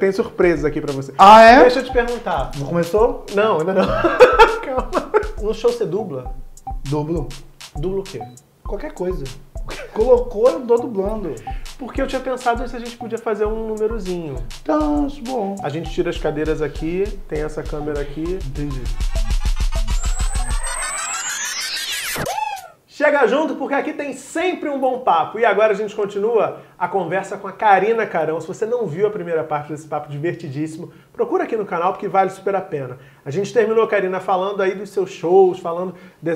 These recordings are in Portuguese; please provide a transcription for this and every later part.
Tem surpresas aqui pra você. Ah, é? Deixa eu te perguntar. Não começou? Não, ainda não. Calma. No show você dubla? Dublo. Dubla o quê? Qualquer coisa. Colocou, eu tô dublando. Porque eu tinha pensado se a gente podia fazer um númerozinho. Tá, acho bom. A gente tira as cadeiras aqui, tem essa câmera aqui. Entendi. Chega junto porque aqui tem sempre um bom papo. E agora a gente continua a conversa com a Karina Carão. Se você não viu a primeira parte desse papo divertidíssimo, procura aqui no canal porque vale super a pena. A gente terminou, Karina, falando aí dos seus shows, falando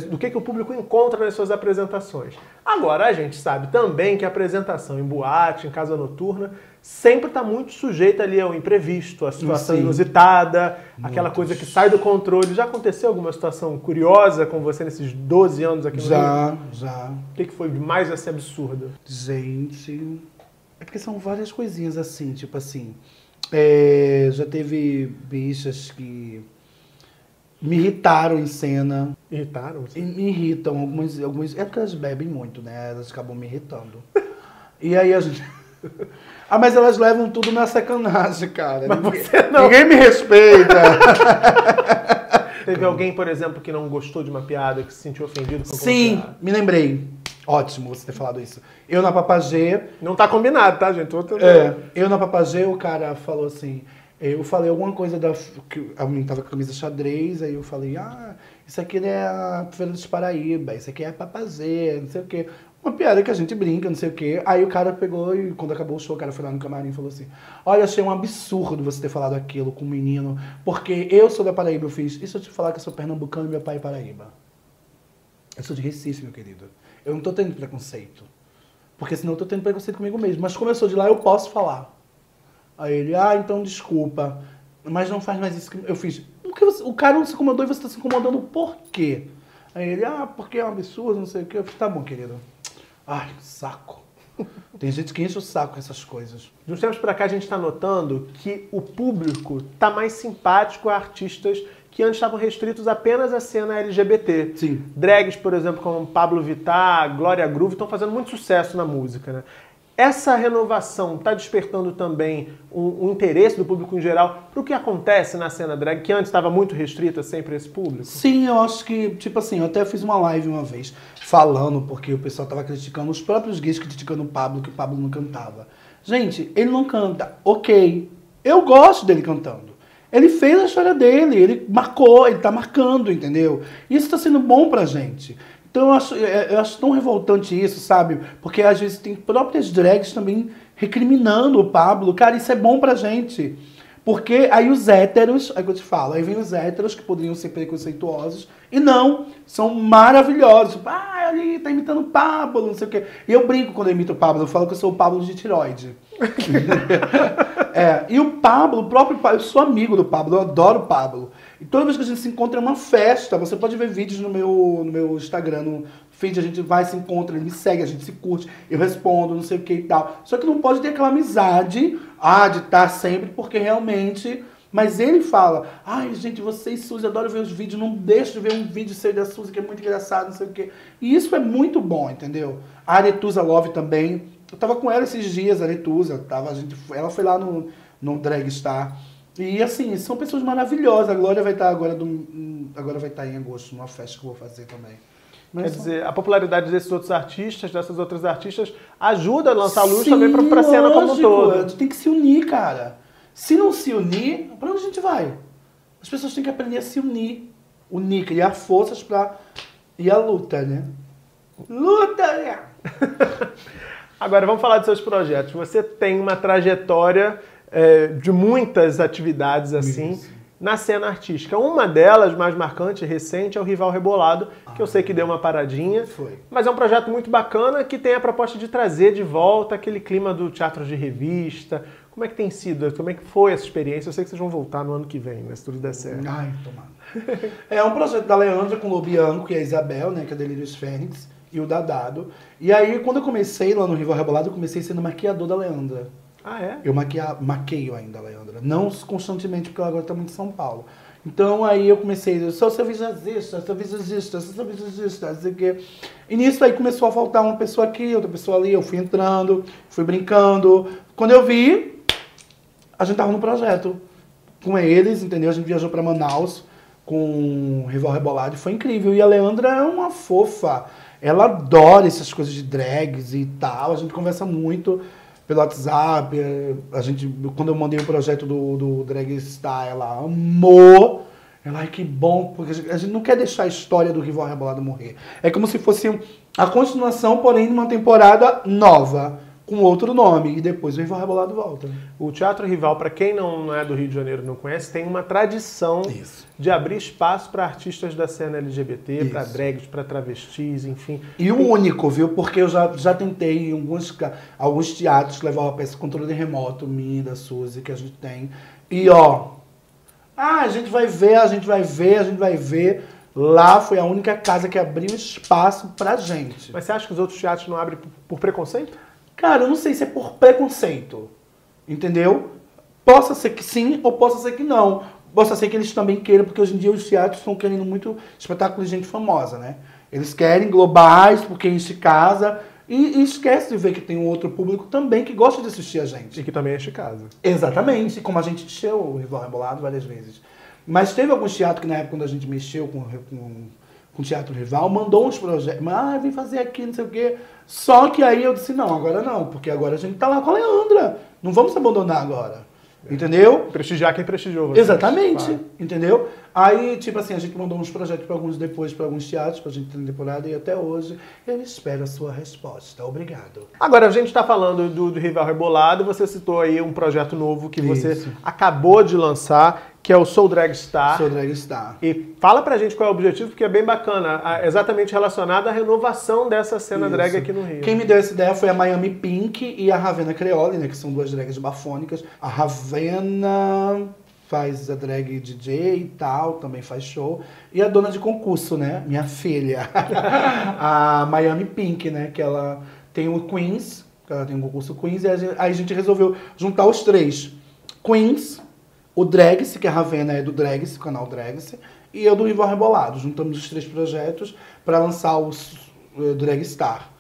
do que, que o público encontra nas suas apresentações. Agora a gente sabe também que a apresentação em boate, em casa noturna, sempre está muito sujeita ali ao imprevisto, à situação Sim. inusitada, aquela coisa que sai do controle. Já aconteceu alguma situação curiosa com você nesses 12 anos aqui no Rio? Já, já. O que, que foi mais assim absurdo? Gente. É porque são várias coisinhas assim, tipo assim. é, já teve bichas que me irritaram em cena. Irritaram? E me irritam algumas, algumas. É porque elas bebem muito, né? Elas acabam me irritando. E aí a gente. Ah, mas elas levam tudo na sacanagem, cara. Mas ninguém, você não. ninguém me respeita. Teve alguém, por exemplo, que não gostou de uma piada, que se sentiu ofendido com Sim, me lembrei. Ótimo você ter falado isso. Eu na Papagê, Não tá combinado, tá, gente? É, eu na Papagê, o cara falou assim, eu falei alguma coisa da. que a menina tava com a camisa xadrez, aí eu falei, ah, isso aqui é a Feira dos Paraíba, isso aqui é a Papagê, não sei o quê. Uma piada que a gente brinca, não sei o quê. Aí o cara pegou e quando acabou o show, o cara foi lá no camarim e falou assim: Olha, achei um absurdo você ter falado aquilo com o menino, porque eu sou da Paraíba, eu fiz. E se eu te falar que eu sou pernambucano e meu pai é Paraíba? Eu sou de Recife, meu querido. Eu não tô tendo preconceito. Porque senão eu tô tendo preconceito comigo mesmo. Mas como eu sou de lá, eu posso falar. Aí ele, ah, então desculpa. Mas não faz mais isso que eu fiz. Por que você- o cara não se incomodou e você tá se incomodando por quê? Aí ele, ah, porque é um absurdo, não sei o quê. Eu fiz, tá bom, querido. Ai, saco. Tem gente que enche o saco com essas coisas. De uns tempos pra cá a gente tá notando que o público tá mais simpático a artistas que antes estavam restritos apenas à cena LGBT. Sim. Drags, por exemplo, como Pablo Vittar, Glória Groove, estão fazendo muito sucesso na música, né? Essa renovação está despertando também um interesse do público em geral para o que acontece na cena drag, que antes estava muito restrita sempre esse público? Sim, eu acho que, tipo assim, eu até fiz uma live uma vez falando, porque o pessoal tava criticando, os próprios gays criticando o Pablo, que o Pablo não cantava. Gente, ele não canta, ok. Eu gosto dele cantando. Ele fez a história dele, ele marcou, ele tá marcando, entendeu? Isso tá sendo bom pra gente. Então eu acho, eu acho tão revoltante isso, sabe? Porque às vezes tem próprias drags também recriminando o Pablo. Cara, isso é bom pra gente. Porque aí os héteros, aí que eu te falo, aí vem os héteros que poderiam ser preconceituosos, e não, são maravilhosos. Tipo, ah, ali tá imitando o Pablo, não sei o quê. E eu brinco quando eu imito o Pablo, eu falo que eu sou o Pablo de tiroide. é, e o Pablo, o próprio Pablo, eu sou amigo do Pablo, eu adoro o Pablo. E toda vez que a gente se encontra é uma festa. Você pode ver vídeos no meu, no meu Instagram, no feed, a gente vai, se encontra, ele me segue, a gente se curte, eu respondo, não sei o que e tal. Só que não pode ter aquela amizade, ah, de estar sempre, porque realmente. Mas ele fala, ai, gente, vocês, Suzy, adoro ver os vídeos, não deixo de ver um vídeo seu da Suzy, que é muito engraçado, não sei o quê. E isso é muito bom, entendeu? A Aretusa Love também. Eu tava com ela esses dias, a Aretusa, tava, a gente, ela foi lá no, no Drag Star. E assim, são pessoas maravilhosas. A Glória vai estar agora, do, agora vai estar em agosto, numa festa que eu vou fazer também. Quer dizer, a popularidade desses outros artistas, dessas outras artistas, ajuda a lançar luz também para a cena como um todo. A gente tem que se unir, cara. Se não se unir, pra onde a gente vai? As pessoas têm que aprender a se unir. Unir, criar forças pra. E a luta, né? Luta, né? Agora, vamos falar dos seus projetos. Você tem uma trajetória é, de muitas atividades assim Isso. na cena artística. Uma delas, mais marcante recente, é o Rival Rebolado, que eu sei que deu uma paradinha. Foi. Mas é um projeto muito bacana que tem a proposta de trazer de volta aquele clima do teatro de revista. Como é que tem sido? Como é que foi essa experiência? Eu sei que vocês vão voltar no ano que vem, né, se tudo der certo. Ai, tomara. É um projeto da Leandra com o Lobianco e a Isabel, né? Que é Delírios Fênix, e o Dadado. E aí, quando eu comecei lá no Rival Rebolado, eu comecei sendo maquiador da Leandra. Ah, é? Eu maquia, maqueio ainda Leandra. Não constantemente, porque ela agora está muito em São Paulo. Então aí eu comecei, eu sou seu visagista, sou visagista, sou visagista, não sei o quê. E nisso aí começou a faltar uma pessoa aqui, outra pessoa ali, eu fui entrando, fui brincando. Quando eu vi, a gente tava no projeto com eles, entendeu? A gente viajou pra Manaus com o Rival Rebolado foi incrível. E a Leandra é uma fofa. Ela adora essas coisas de drags e tal. A gente conversa muito pelo WhatsApp. A gente, quando eu mandei o projeto do, do Drag Star, ela amou. Ela, ai, que bom, porque a gente não quer deixar a história do Rival Rebolado morrer. É como se fosse a continuação, porém, de uma temporada nova, com outro nome. E depois o Rival Rebolado volta. O Teatro Rival, para quem não é do Rio de Janeiro e não conhece, tem uma tradição Isso. de abrir espaço para artistas da cena LGBT, para drags, para travestis, enfim. E o único, viu? Porque eu já, já tentei em alguns, alguns teatros levar a peça controle remoto, minha, da Suzy, que a gente tem. E ó, ah, a gente vai ver, a gente vai ver, a gente vai ver. Lá foi a única casa que abriu espaço pra gente. Mas você acha que os outros teatros não abrem por preconceito? Cara, eu não sei se é por preconceito. Entendeu? Possa ser que sim ou possa ser que não. Possa ser que eles também queiram, porque hoje em dia os teatros estão querendo muito espetáculo de gente famosa, né? Eles querem globais, porque enche casa. E, e esquece de ver que tem um outro público também que gosta de assistir a gente. E que também enche casa. Exatamente, como a gente encheu o Rival Rebolado várias vezes. Mas teve alguns teatros que na época quando a gente mexeu com, com, com o Teatro Rival, mandou uns projetos, ah, vem fazer aqui, não sei o quê. Só que aí eu disse, não, agora não, porque agora a gente tá lá com a Leandra. Não vamos abandonar agora. Entendeu? Prestigiar quem prestigiou você. Exatamente, Claro. entendeu? Aí, tipo assim, a gente mandou uns projetos para alguns depois, para alguns teatros, pra gente ter temporada, e até hoje eu espero a sua resposta. Obrigado. Agora, a gente está falando do, do Rival Rebolado, você citou aí um projeto novo que você Isso. acabou de lançar, que é o Soul Drag Star. Sou drag star. E fala pra gente qual é o objetivo, porque é bem bacana, exatamente relacionado à renovação dessa cena Isso. drag aqui no Rio. Quem me deu essa ideia foi a Miami Pink e a Ravena Creole, né? Que são duas drags bafônicas. A Ravena faz a drag DJ e tal, também faz show. E a dona de concurso, né? Minha filha. a Miami Pink, né? Que ela tem o Queens, que ela tem um concurso Queens, e aí a gente resolveu juntar os três. Queens, o Dragse, que a Ravena é do Dragse, o canal Dragse, e eu do Rival Rebolado. Juntamos os três projetos para lançar o eh, Drag Star.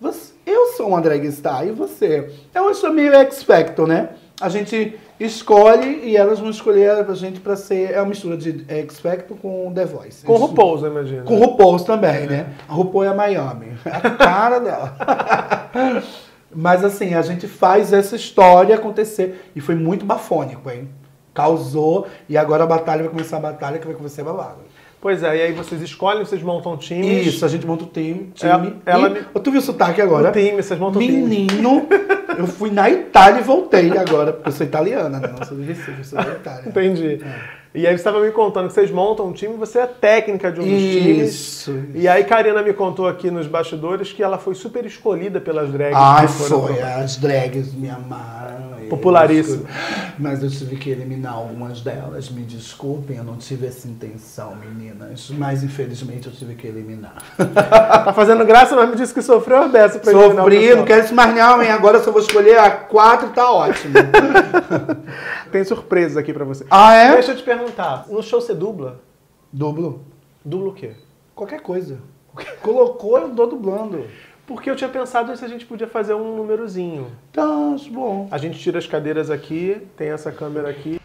Você- eu sou uma drag star e você? Eu acho meio X Factor, né? A gente escolhe e elas vão escolher a gente pra ser. É uma mistura de X Factor com The Voice. Com RuPaul's, eu imagino. Com RuPaul's também, né? A RuPaul é a Miami. A cara dela. Mas assim, a gente faz essa história acontecer. E foi muito bafônico, hein? Causou. E agora a batalha vai começar a batalha que vai começar babado. Pois é, e aí vocês escolhem, vocês montam times. Isso, a gente monta o time. Ela- time ela e, me- Tu viu o sotaque agora? O time, vocês montam time. Menino, eu fui na Itália e voltei agora, porque eu sou italiana, né? Não sou do Recife, eu sou da Itália. Entendi. É. E aí você estava me contando que vocês montam um time, você é técnica de um dos times. Isso. E aí Karina me contou aqui nos bastidores que ela foi super escolhida pelas drags. Foram foi. pro- As drags me amaram. Popularíssimo. Mas eu tive que eliminar algumas delas. Me desculpem, eu não tive essa intenção, meninas. Mas infelizmente eu tive que eliminar. Tá fazendo graça, mas me disse que sofreu a beça pra eliminar Sofri, não quero isso mais não, hein? Agora eu só vou escolher a quatro, tá ótimo. Tem surpresas aqui pra você. ah, é? Deixa eu te perguntar, no show você dubla? Dublo. Dubla o quê? Qualquer coisa. Colocou, eu dou dublando. Porque eu tinha pensado se a gente podia fazer um númerozinho. Tá, bom. A gente tira as cadeiras aqui, tem essa câmera aqui.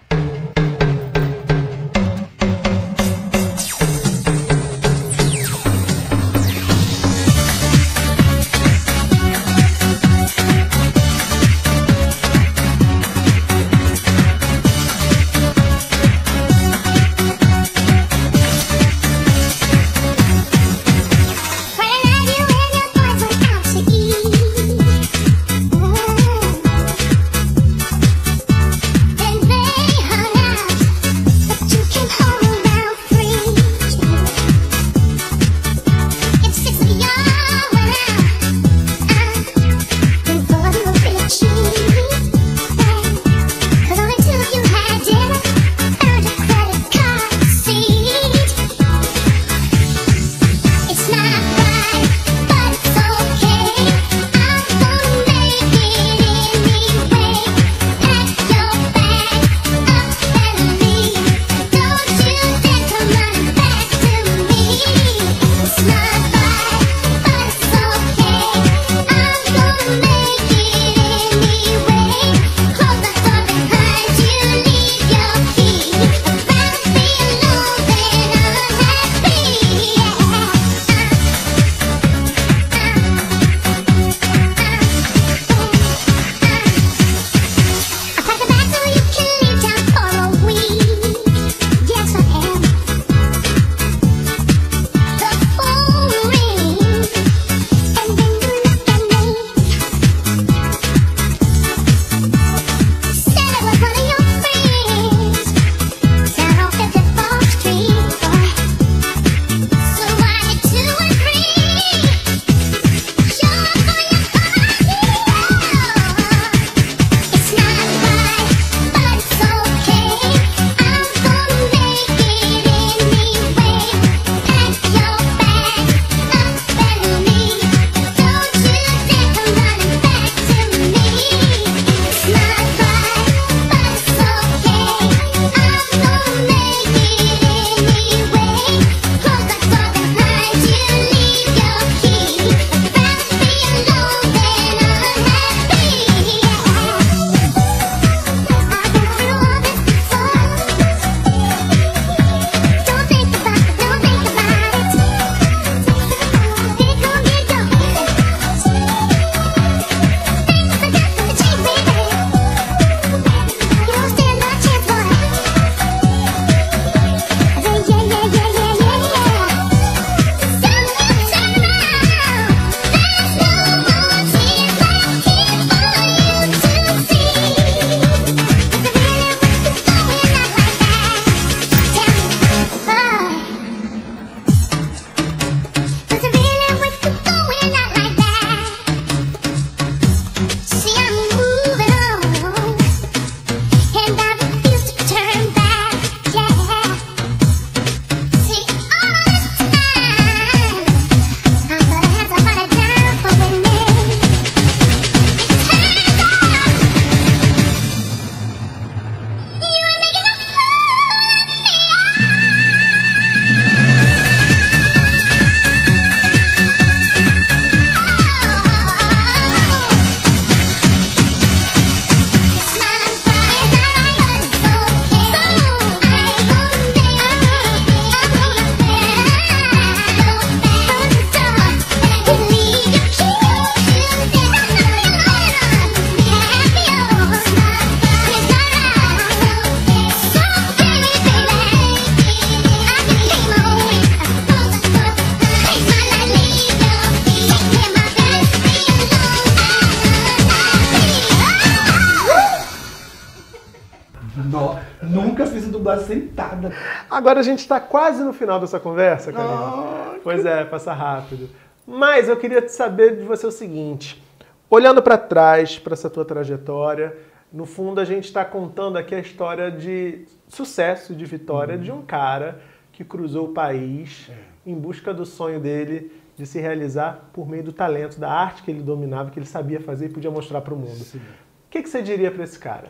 Agora a gente está quase no final dessa conversa, Karina. Ah, Pois é, passa rápido. Mas eu queria saber de você o seguinte: olhando para trás, para essa tua trajetória, no fundo a gente está contando aqui a história de sucesso, de vitória de um cara que cruzou o país em busca do sonho dele de se realizar por meio do talento, da arte que ele dominava, que ele sabia fazer e podia mostrar para o mundo. Sim. O que, que você diria para esse cara?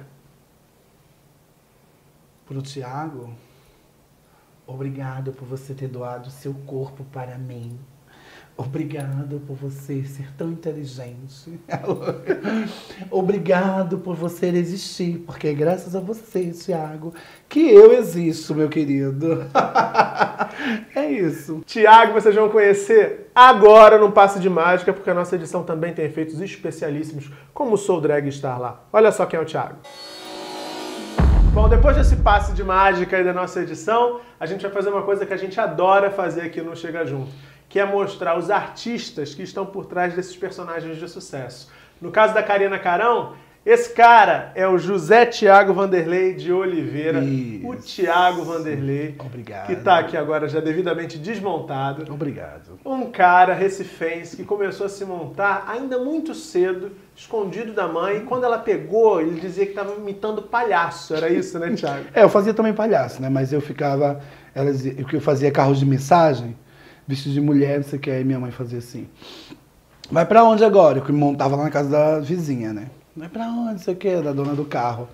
Pro Tiago, obrigado por você ter doado seu corpo para mim. Obrigado por você ser tão inteligente. Obrigado por você existir, porque é graças a você, Tiago, que eu existo, meu querido. É isso. Tiago, vocês vão conhecer agora no Passe de Mágica, porque a nossa edição também tem efeitos especialíssimos, como o Soul Drag Star lá. Olha só quem é o Tiago. Bom, depois desse passe de mágica aí da nossa edição, a gente vai fazer uma coisa que a gente adora fazer aqui no Chega Junto, que é mostrar os artistas que estão por trás desses personagens de sucesso. No caso da Karina Carão, esse cara é o José Tiago Vanderlei de Oliveira, Isso. o Tiago Vanderlei, Obrigado. que está aqui agora já devidamente desmontado. Obrigado. Um cara recifense que começou a se montar ainda muito cedo, escondido da mãe. E quando ela pegou, ele dizia que estava imitando palhaço. Era isso, né, Thiago? É, eu fazia também palhaço, né? Mas eu ficava. Elas, eu eu fazia carros de mensagem, vestido de mulher, não sei o que, aí minha mãe fazia assim. Vai pra onde agora? Eu que montava lá na casa da vizinha, né? Vai pra onde, não sei o que, da dona do carro.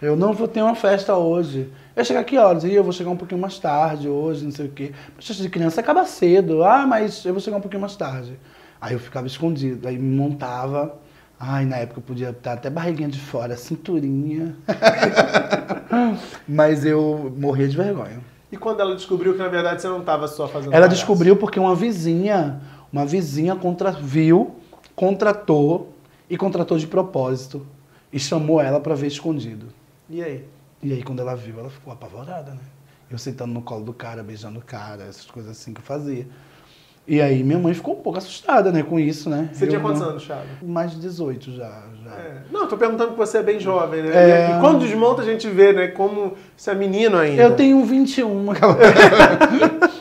Eu não vou ter uma festa hoje. Eu chegar aqui horas? E eu vou chegar um pouquinho mais tarde hoje, não sei o quê. Mas festa de criança acaba cedo. Ah, mas eu vou chegar um pouquinho mais tarde. Aí eu ficava escondido, aí me montava. Ai, na época eu podia estar até barriguinha de fora, cinturinha. Mas eu morria de vergonha. E quando ela descobriu que, na verdade, você não estava só fazendo Ela palhaço? descobriu porque uma vizinha, uma vizinha contra, viu, contratou e contratou de propósito e chamou ela pra ver escondido. E aí? E aí quando ela viu, ela ficou apavorada, né? Eu sentando no colo do cara, beijando o cara, essas coisas assim que eu fazia. E aí minha mãe ficou um pouco assustada, né, com isso, né? Você Eu tinha quantos não- anos, Thiago? Mais de 18 já. já. É. Não, tô perguntando porque você é bem jovem, né? É. E quando desmonta a gente vê, né, como você é menino ainda. Eu tenho 21. aquela-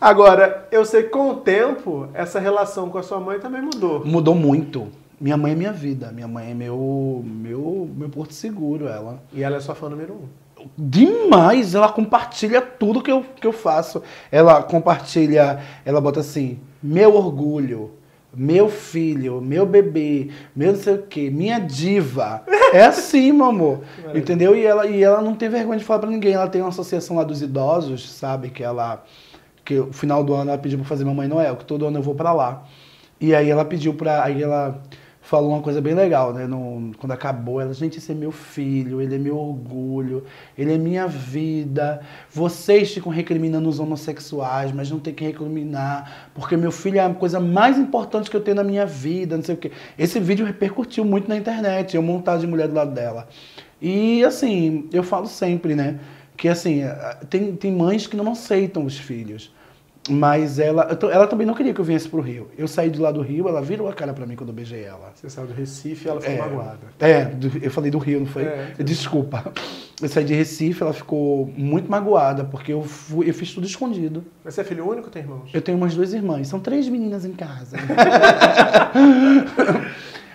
Agora, eu sei que com o tempo, essa relação com a sua mãe também mudou. Mudou muito. Minha mãe é minha vida. Minha mãe é meu, meu, meu porto seguro, ela. E ela é sua fã número um. Demais! Ela compartilha tudo que eu, que eu faço. Ela compartilha, ela bota assim, meu orgulho, meu filho, meu bebê, meu não sei o quê, minha diva. É assim, meu amor. maravilha. Entendeu? E ela, e ela não tem vergonha de falar pra ninguém. Ela tem uma associação lá dos idosos, sabe? Que ela. Que no final do ano ela pediu pra fazer Mamãe Noel, que todo ano eu vou pra lá. E aí ela pediu pra. Aí ela falou uma coisa bem legal, né? No- quando acabou, ela, gente, esse é meu filho, ele é meu orgulho, ele é minha vida. Vocês ficam recriminando os homossexuais, mas não tem que recriminar, porque meu filho é a coisa mais importante que eu tenho na minha vida, não sei o quê. Esse vídeo repercutiu muito na internet, eu montado de mulher do lado dela. E assim, eu falo sempre, né? Que assim, tem, tem mães que não aceitam os filhos. Mas ela, ela também não queria que eu viesse pro Rio. Eu saí de lá do Rio, ela virou a cara pra mim quando eu beijei ela. Você saiu do Recife e ela ficou É. magoada. É, eu falei do Rio, não foi? É. Desculpa. Eu saí de Recife, ela ficou muito magoada, porque eu, fui, eu fiz tudo escondido. Mas você é filho único ou tem irmãos? Eu tenho umas duas irmãs, são três meninas em casa.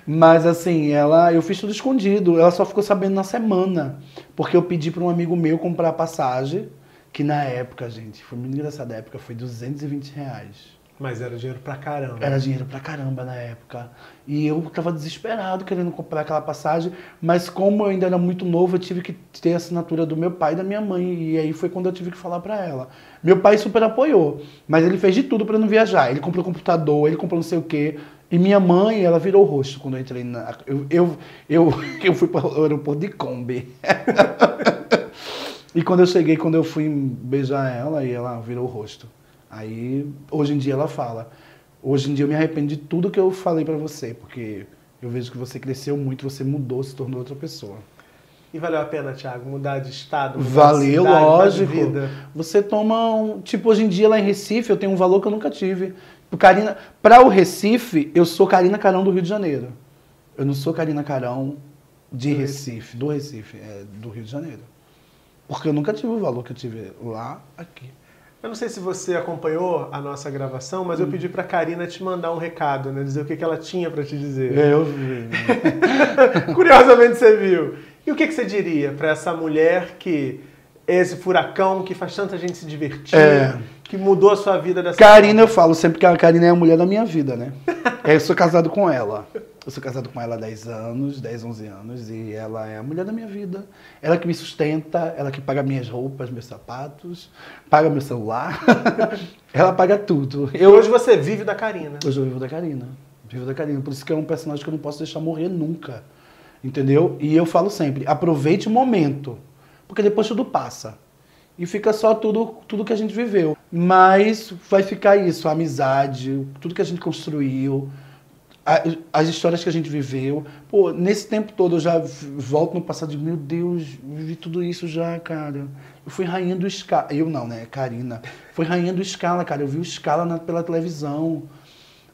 Mas assim, ela, eu fiz tudo escondido. Ela só ficou sabendo na semana, porque eu pedi para um amigo meu comprar passagem, que na época, gente, foi muito engraçada a época, foi 220 reais. Mas era dinheiro pra caramba. Era dinheiro pra caramba na época. E eu tava desesperado querendo comprar aquela passagem, mas como eu ainda era muito novo, eu tive que ter a assinatura do meu pai e da minha mãe. E aí foi quando eu tive que falar pra ela. Meu pai super apoiou, mas ele fez de tudo pra eu não viajar. Ele comprou computador, ele comprou não sei o quê. E minha mãe, ela virou o rosto quando eu entrei na. Eu, eu, eu, eu fui para o aeroporto de Kombi. e quando eu cheguei, quando eu fui beijar ela, e ela virou o rosto. Aí, hoje em dia ela fala. Hoje em dia eu me arrependo de tudo que eu falei pra você, porque eu vejo que você cresceu muito, você mudou, se tornou outra pessoa. E valeu a pena, Thiago, mudar de estado? mudar de Valeu, cidade, mudar de lógico. vida? Você toma um. Tipo, hoje em dia lá em Recife eu tenho um valor que eu nunca tive. Pro Karina, pra o Recife, eu sou Karina Carão do Rio de Janeiro. Eu não sou Karina Carão de Do Recife, do Recife, é, do Rio de Janeiro. Porque eu nunca tive o valor que eu tive lá, aqui. Eu não sei se você acompanhou a nossa gravação, mas eu Hum. pedi pra Karina te mandar um recado, né? Dizer o que, que ela tinha pra te dizer. Eu vi. Curiosamente você viu. E o que, que você diria pra essa mulher que é esse furacão que faz tanta gente se divertir, É. que mudou a sua vida dessa Karina, eu falo sempre que a Karina é a mulher da minha vida, né? Eu sou casado com ela. Eu sou casado com ela há 10 anos, 10, 11 anos, e ela é a mulher da minha vida. Ela que me sustenta, ela que paga minhas roupas, meus sapatos, paga meu celular. ela paga tudo. E Eu, hoje você vive da Karina. Hoje eu vivo da Karina. Vivo da Karina. Por isso que é um personagem que eu não posso deixar morrer nunca. Entendeu? E eu falo sempre, aproveite o momento. Porque depois tudo passa. E fica só tudo, tudo que a gente viveu. Mas vai ficar isso, a amizade, tudo que a gente construiu, as histórias que a gente viveu. Pô, nesse tempo todo eu já volto no passado e digo, meu Deus, vivi tudo isso já, cara. Eu fui rainha do Scala. Eu não, né? Karina. Foi rainha do Scala, cara. Eu vi o Scala na- pela televisão.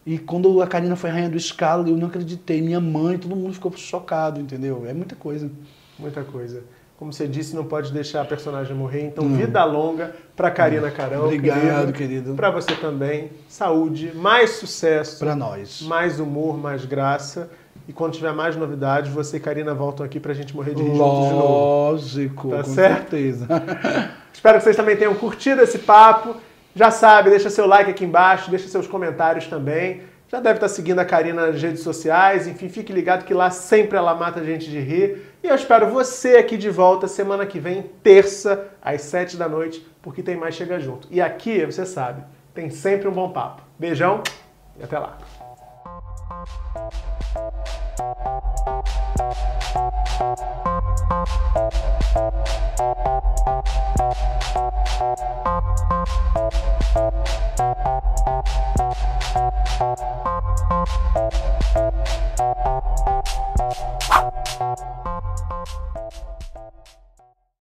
E quando a Karina foi rainha do Scala, eu não acreditei. Minha mãe, todo mundo ficou chocado, entendeu? É muita coisa. Muita coisa. Como você disse, não pode deixar a personagem morrer. Então, vida longa pra Karina Carão. Obrigado, querido. Pra você também. Saúde, mais sucesso, Pra nós. mais humor, mais graça. E quando tiver mais novidades, você e Karina voltam aqui pra gente morrer de rir juntos de novo. Lógico, Tá com certo? certeza. Espero que vocês também tenham curtido esse papo. Já sabe, deixa seu like aqui embaixo, deixa seus comentários também. Já deve estar seguindo a Karina nas redes sociais. Enfim, fique ligado que lá sempre ela mata a gente de rir. E eu espero você aqui de volta semana que vem, terça, às sete da noite, porque tem mais Chega Junto. E aqui, você sabe, tem sempre um bom papo. Beijão e até lá.